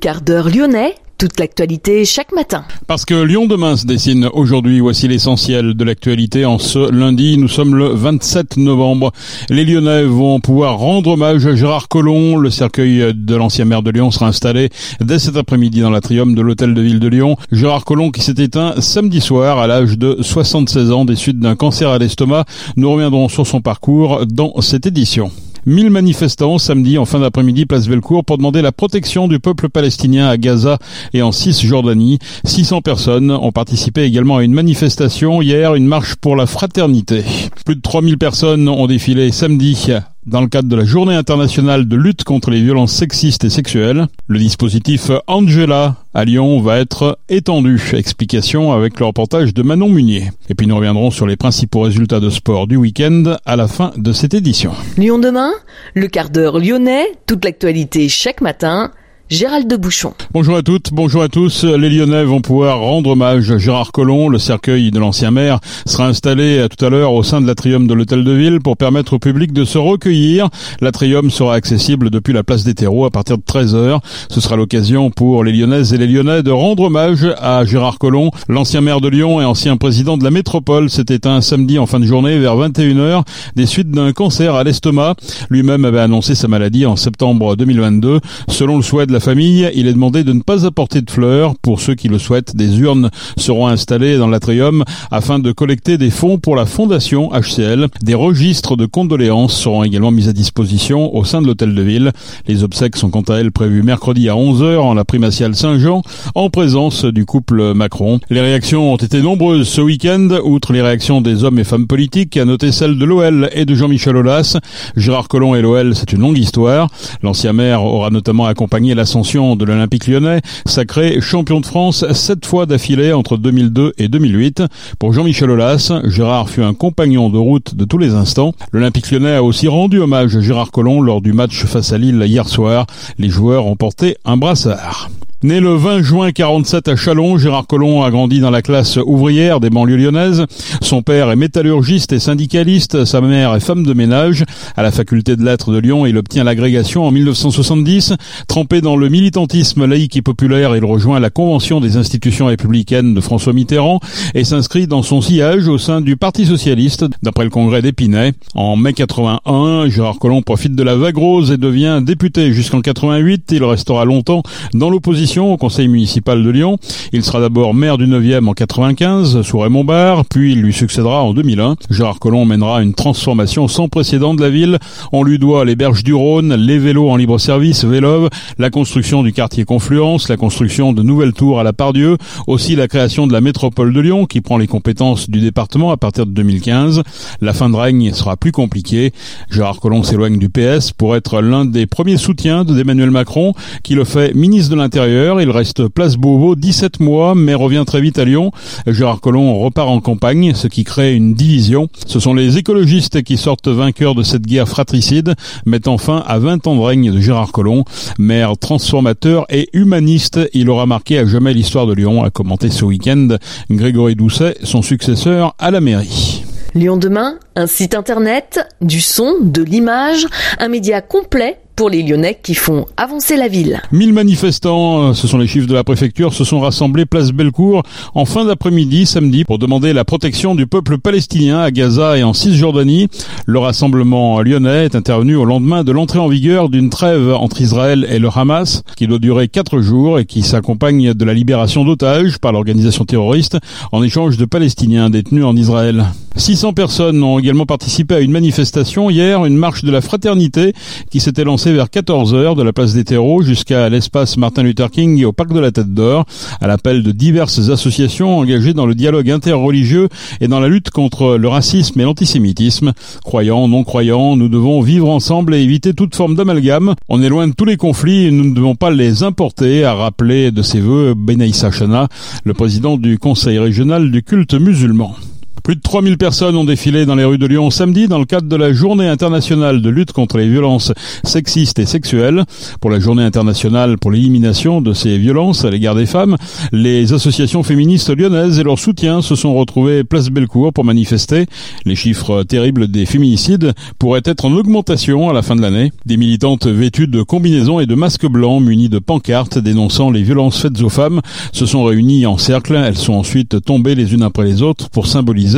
quart d'heure lyonnais, toute l'actualité chaque matin. Parce que Lyon demain se dessine aujourd'hui, voici l'essentiel de l'actualité. En ce lundi, nous sommes le 27 novembre. Les Lyonnais vont pouvoir rendre hommage à Gérard Collomb. Le cercueil de l'ancien maire de Lyon sera installé dès cet après-midi dans l'atrium de l'hôtel de ville de Lyon. Gérard Collomb qui s'est éteint samedi soir à l'âge de 76 ans des suites d'un cancer à l'estomac. Nous reviendrons sur son parcours dans cette édition. 1000 manifestants samedi en fin d'après-midi place Bellecour pour demander la protection du peuple palestinien à Gaza et en Cisjordanie. 600 personnes ont participé également à une manifestation hier, une marche pour la fraternité. Plus de 3000 personnes ont défilé samedi dans le cadre de la journée internationale de lutte contre les violences sexistes et sexuelles. Le dispositif Angela à Lyon va être étendu. Explication avec le reportage de Manon Munier. Et puis nous reviendrons sur les principaux résultats de sport du week-end à la fin de cette édition. Lyon demain, le quart d'heure lyonnais, toute l'actualité chaque matin Gérald de Bouchon. Bonjour à toutes, bonjour à tous. Les Lyonnais vont pouvoir rendre hommage à Gérard Collomb. Le cercueil de l'ancien maire sera installé tout à l'heure au sein de l'atrium de l'hôtel de ville pour permettre au public de se recueillir. L'atrium sera accessible depuis la place des terreaux à partir de 13h. Ce sera l'occasion pour les Lyonnaises et les Lyonnais de rendre hommage à Gérard Collomb, l'ancien maire de Lyon et ancien président de la métropole. C'était un samedi en fin de journée vers 21h des suites d'un cancer à l'estomac. Lui-même avait annoncé sa maladie en septembre 2022. Selon le souhait de la famille, il est demandé de ne pas apporter de fleurs. Pour ceux qui le souhaitent, des urnes seront installées dans l'atrium afin de collecter des fonds pour la fondation HCL. Des registres de condoléances seront également mis à disposition au sein de l'hôtel de ville. Les obsèques sont quant à elles prévues mercredi à 11h en la primatiale Saint-Jean en présence du couple Macron. Les réactions ont été nombreuses ce week-end, outre les réactions des hommes et femmes politiques, à noter celles de l'OL et de Jean-Michel Aulas. Gérard Collomb et l'OL, c'est une longue histoire. L'ancien maire aura notamment accompagné la ascension de l'Olympique lyonnais, sacré champion de France sept fois d'affilée entre 2002 et 2008. Pour Jean-Michel Aulas, Gérard fut un compagnon de route de tous les instants. L'Olympique lyonnais a aussi rendu hommage à Gérard Collomb lors du match face à Lille hier soir. Les joueurs ont porté un brassard. Né le 20 juin 47 à Chalon, Gérard Collomb a grandi dans la classe ouvrière des banlieues lyonnaises. Son père est métallurgiste et syndicaliste, sa mère est femme de ménage. À la faculté de lettres de Lyon, il obtient l'agrégation en 1970. Trempé dans le militantisme laïque et populaire, il rejoint la Convention des institutions républicaines de François Mitterrand et s'inscrit dans son sillage au sein du Parti socialiste, d'après le congrès d'Épinay. En mai 81, Gérard Collomb profite de la vague rose et devient député jusqu'en 88. Il restera longtemps dans l'opposition au conseil municipal de Lyon. Il sera d'abord maire du 9e en 95 sous Raymond Barre, puis il lui succédera en 2001. Gérard Collomb mènera une transformation sans précédent de la ville. On lui doit les berges du Rhône, les vélos en libre service, Vélove, la construction du quartier Confluence, la construction de nouvelles tours à la Pardieu, aussi la création de la métropole de Lyon qui prend les compétences du département à partir de 2015. La fin de règne sera plus compliquée. Gérard Collomb s'éloigne du PS pour être l'un des premiers soutiens d'Emmanuel Macron qui le fait ministre de l'Intérieur il reste place Beauvau 17 mois, mais revient très vite à Lyon. Gérard Collomb repart en campagne, ce qui crée une division. Ce sont les écologistes qui sortent vainqueurs de cette guerre fratricide, mettant fin à 20 ans de règne de Gérard Collomb. Maire transformateur et humaniste, il aura marqué à jamais l'histoire de Lyon, a commenté ce week-end Grégory Doucet, son successeur à la mairie. Lyon demain, un site internet, du son, de l'image, un média complet pour les Lyonnais qui font avancer la ville. 1000 manifestants, euh, ce sont les chiffres de la préfecture, se sont rassemblés place Bellecour en fin d'après-midi samedi pour demander la protection du peuple palestinien à Gaza et en Cisjordanie. Le rassemblement lyonnais est intervenu au lendemain de l'entrée en vigueur d'une trêve entre Israël et le Hamas qui doit durer quatre jours et qui s'accompagne de la libération d'otages par l'organisation terroriste en échange de Palestiniens détenus en Israël. 600 personnes ont également participé à une manifestation hier, une marche de la fraternité qui s'était lancée vers 14h de la place des terreaux jusqu'à l'espace Martin Luther King et au parc de la Tête d'Or, à l'appel de diverses associations engagées dans le dialogue interreligieux et dans la lutte contre le racisme et l'antisémitisme. Croyants, non-croyants, nous devons vivre ensemble et éviter toute forme d'amalgame. On est loin de tous les conflits et nous ne devons pas les importer, a rappelé de ses voeux Benaïssa Chana, le président du conseil régional du culte musulman. Plus de 3000 personnes ont défilé dans les rues de Lyon samedi dans le cadre de la journée internationale de lutte contre les violences sexistes et sexuelles. Pour la journée internationale pour l'élimination de ces violences à l'égard des femmes, les associations féministes lyonnaises et leurs soutiens se sont retrouvés place Bellecour pour manifester. Les chiffres terribles des féminicides pourraient être en augmentation à la fin de l'année. Des militantes vêtues de combinaisons et de masques blancs munis de pancartes dénonçant les violences faites aux femmes se sont réunies en cercle. Elles sont ensuite tombées les unes après les autres pour symboliser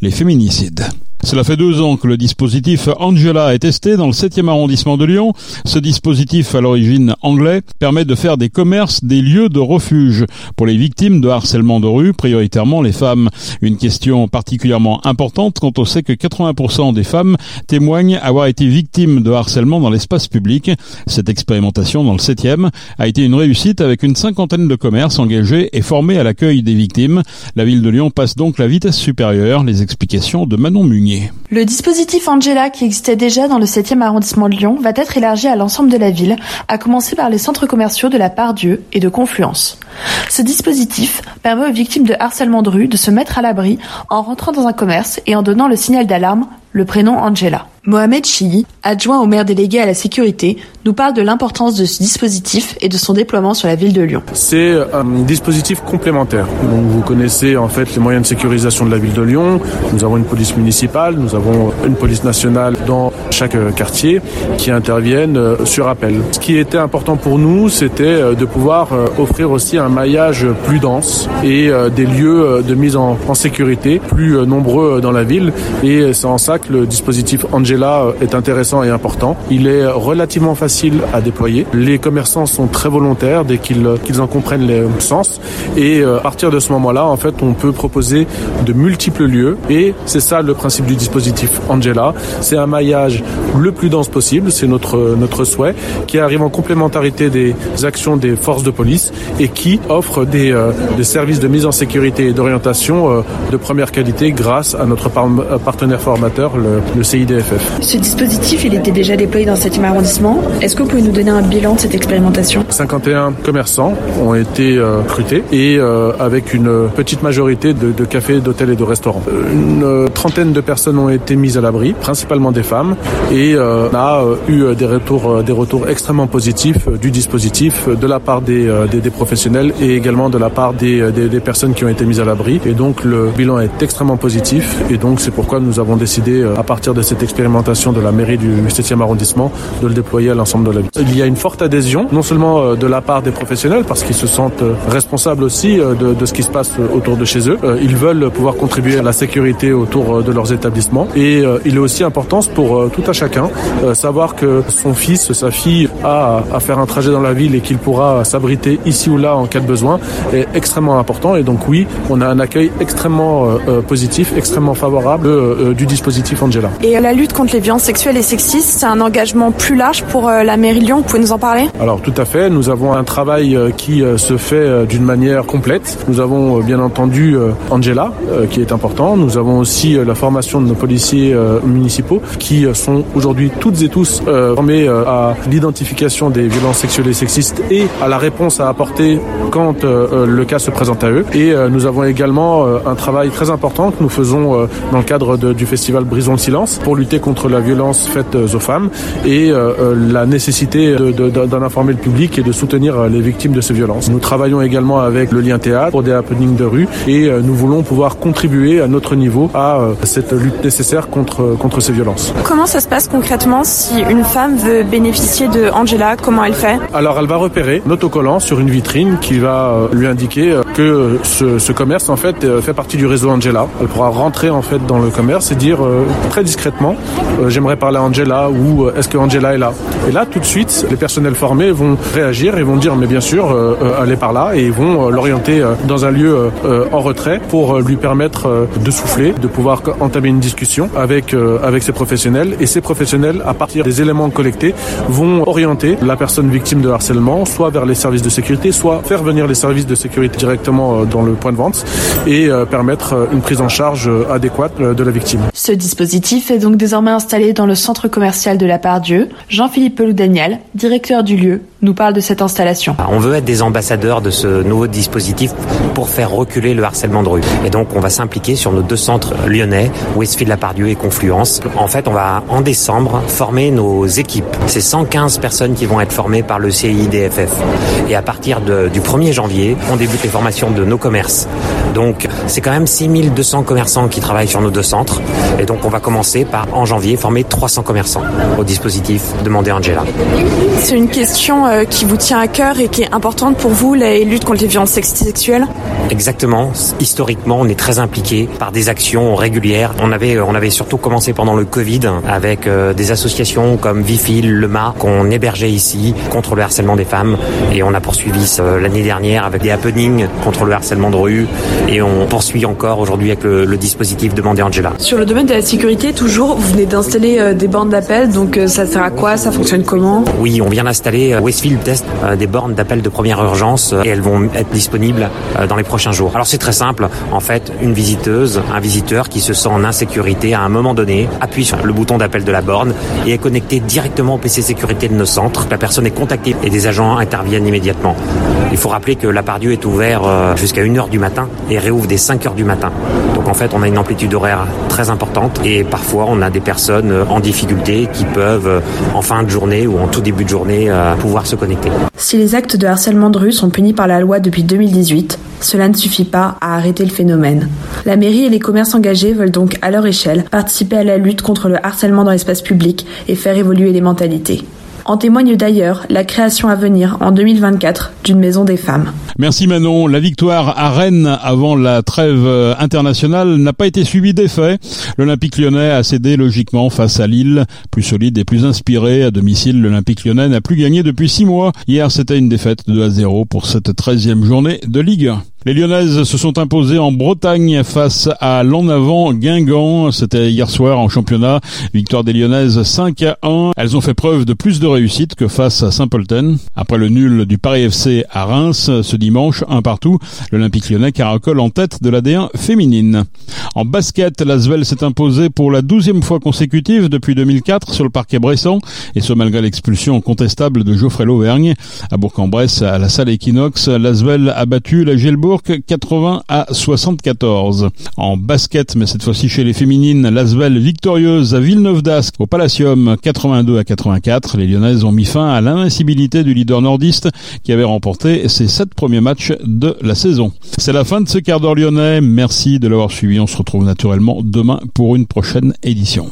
les féminicides. Cela fait deux ans que le dispositif Angela est testé dans le 7e arrondissement de Lyon. Ce dispositif, à l'origine anglais, permet de faire des commerces des lieux de refuge pour les victimes de harcèlement de rue, prioritairement les femmes. Une question particulièrement importante quand on sait que 80% des femmes témoignent avoir été victimes de harcèlement dans l'espace public. Cette expérimentation dans le 7e a été une réussite avec une cinquantaine de commerces engagés et formés à l'accueil des victimes. La ville de Lyon passe donc la vitesse supérieure. Les explications de Manon Munier. Le dispositif Angela, qui existait déjà dans le 7e arrondissement de Lyon, va être élargi à l'ensemble de la ville, à commencer par les centres commerciaux de la part Dieu et de Confluence. Ce dispositif permet aux victimes de harcèlement de rue de se mettre à l'abri en rentrant dans un commerce et en donnant le signal d'alarme, le prénom Angela. Mohamed Chii, adjoint au maire délégué à la sécurité, nous parle de l'importance de ce dispositif et de son déploiement sur la ville de Lyon. C'est un dispositif complémentaire. Donc vous connaissez en fait les moyens de sécurisation de la ville de Lyon. Nous avons une police municipale, nous avons une police nationale dans chaque quartier qui interviennent euh, sur appel. Ce qui était important pour nous, c'était euh, de pouvoir euh, offrir aussi un maillage plus dense et des lieux de mise en, sécurité plus nombreux dans la ville. Et c'est en ça que le dispositif Angela est intéressant et important. Il est relativement facile à déployer. Les commerçants sont très volontaires dès qu'ils qu'ils en comprennent le sens. Et à partir de ce moment-là, en fait, on peut proposer de multiples lieux. Et c'est ça le principe du dispositif Angela. C'est un maillage le plus dense possible, c'est notre, notre souhait, qui arrive en complémentarité des actions des forces de police et qui offre des, euh, des services de mise en sécurité et d'orientation euh, de première qualité grâce à notre euh, partenaire formateur, le, le, CIDFF. Ce dispositif, il était déjà déployé dans le 7e arrondissement. Est-ce que vous pouvez nous donner un bilan de cette expérimentation? 51 commerçants ont été recrutés et avec une petite majorité de, de cafés, d'hôtels et de restaurants. Une trentaine de personnes ont été mises à l'abri, principalement des femmes, et on a eu des retours, des retours extrêmement positifs du dispositif de la part des, des, professionnels et également de la part des, des, personnes qui ont été mises à l'abri. Et donc le bilan est extrêmement positif et donc c'est pourquoi nous avons décidé à partir de cette expérimentation de la mairie du 7e arrondissement de le déployer à l'ensemble de la ville. Il y a une forte adhésion, non seulement de la part des professionnels parce qu'ils se sentent responsables aussi de, ce qui se passe autour de chez eux. Ils veulent pouvoir contribuer à la sécurité autour de leurs établissements et il est aussi important pour tout à chacun. Euh, savoir que son fils, sa fille a à faire un trajet dans la ville et qu'il pourra s'abriter ici ou là cas de besoin est extrêmement important. Et donc oui, on a un accueil extrêmement euh, euh, positif, extrêmement favorable du dispositif Angela. Et la lutte contre les violences sexuelles et sexistes, c'est un engagement plus large pour la mairie Lyon. Vous pouvez nous en parler? Alors tout à fait. Nous avons un travail qui se fait d'une manière complète. Nous avons bien entendu Angela, qui est important. Nous avons aussi la formation de nos policiers municipaux qui sont aujourd'hui toutes et tous euh, formés euh, à l'identification des violences sexuelles et sexistes et à la réponse à apporter quand euh, le cas se présente à eux. Et nous avons également un travail très important que nous faisons dans le cadre de, du festival Brisons le silence pour lutter contre la violence faite aux femmes et la nécessité d'en informer le public et de soutenir les victimes de ces violences. Nous travaillons également avec le lien théâtre pour des happenings de rue et nous voulons pouvoir contribuer à notre niveau à cette lutte nécessaire contre, contre ces violences. Comment ça se passe concrètement si une femme veut bénéficier de Angela? Comment elle fait? Alors elle va repérer un autocollant sur une vitrine qui va euh, lui indiquer euh, que ce, commerce en fait euh, fait partie du réseau Angela. Elle pourra rentrer en fait dans le commerce et dire très discrètement j'aimerais parler à Angela ou est-ce que Angela est là? Et là tout de suite les personnels formés vont réagir et vont dire mais bien sûr elle est par là et ils vont l'orienter dans un lieu en retrait pour lui permettre de souffler, de pouvoir entamer une discussion avec avec ses professionnels et ces professionnels, à partir des éléments collectés, vont orienter la personne victime de harcèlement soit vers les services de sécurité, soit faire faire venir les services de sécurité directement dans le point de vente et permettre une prise en charge adéquate de la victime. Ce dispositif est donc désormais installé dans le centre commercial de la Part-Dieu. Jean-Philippe Pelou-Daniel, directeur du lieu, nous parle de cette installation. On veut être des ambassadeurs de ce nouveau dispositif pour faire reculer le harcèlement de rue. Et donc on va s'impliquer sur nos deux centres lyonnais, Westfield-Lapardieu et Confluence. En fait, on va en décembre former nos équipes. C'est 115 personnes qui vont être formées par le CIDFF. Et à partir du 1er janvier, on débute les formations de nos commerces. Donc c'est quand même 6200 commerçants qui travaillent sur nos deux centres. Et donc on va commencer par en janvier former 300 commerçants au dispositif demandé Angela. C'est une question euh, qui vous tient à cœur et qui est importante pour vous, la lutte contre les violences sexuelles? Exactement. Historiquement, on est très impliqué par des actions régulières. On avait, on avait surtout commencé pendant le Covid avec euh, des associations comme Vifil, Le Mât, qu'on hébergeait ici contre le harcèlement des femmes. Et on a poursuivi l'année dernière avec des happenings contre le harcèlement de rue. Et on poursuit encore aujourd'hui avec le, dispositif demandé Angela. Sur le domaine de la sécurité, toujours, vous venez d'installer euh, des bornes d'appel. Donc ça sert à quoi? Ça fonctionne comment? Oui, on vient d'installer Westfield Test des bornes d'appel de première urgence et elles vont être disponibles dans les prochains jours. Alors c'est très simple. En fait, une visiteuse, un visiteur qui se sent en insécurité à un moment donné appuie sur le bouton d'appel de la borne et est connecté directement au PC sécurité de nos centres. La personne est contactée et des agents interviennent immédiatement. Il faut rappeler que la Pardieu est ouvert euh, jusqu'à 1h du matin et réouvre dès 5h du matin. Donc en fait, on a une amplitude horaire très importante et parfois on a des personnes euh, en difficulté qui peuvent euh, en fin de journée ou en tout début de journée pouvoir se connecter. Si les actes de harcèlement de rue sont punis par la loi depuis 2018, cela ne suffit pas à arrêter le phénomène. La mairie et les commerces engagés veulent donc, à leur échelle, participer à la lutte contre le harcèlement dans l'espace public et faire évoluer les mentalités. En témoigne d'ailleurs la création à venir en 2024 d'une maison des femmes. Merci Manon. La victoire à Rennes avant la trêve internationale n'a pas été suivie d'effet. L'Olympique lyonnais a cédé logiquement face à Lille, plus solide et plus inspiré. À domicile, l'Olympique lyonnais n'a plus gagné depuis six mois. Hier, c'était une défaite de 2 à 0 pour cette 13e journée de Ligue les Lyonnaises se sont imposées en Bretagne face à l'en avant Guingamp. C'était hier soir en championnat. Victoire des Lyonnaises 5 à 1. Elles ont fait preuve de plus de réussite que face à Saint-Polten. Après le nul du Paris FC à Reims ce dimanche, un partout, l'Olympique lyonnais caracole en tête de la D1 féminine. En basket, l'Asvel s'est imposé pour la douzième fois consécutive depuis 2004 sur le parquet bressan, et ce malgré l'expulsion contestable de Geoffrey Lauvergne. À Bourg-en-Bresse, à la salle Equinox, l'Asvel a battu la Gelbourg 80 à 74. En basket, mais cette fois-ci chez les féminines, l'Asvel victorieuse à Villeneuve d'Ascq au Palacium 82 à 84. Les Lyonnaises ont mis fin à l'invincibilité du leader nordiste qui avait remporté ses sept premiers matchs de la saison. C'est la fin de ce quart d'heure lyonnais. Merci de l'avoir suivi. On se retrouve naturellement demain pour une prochaine édition.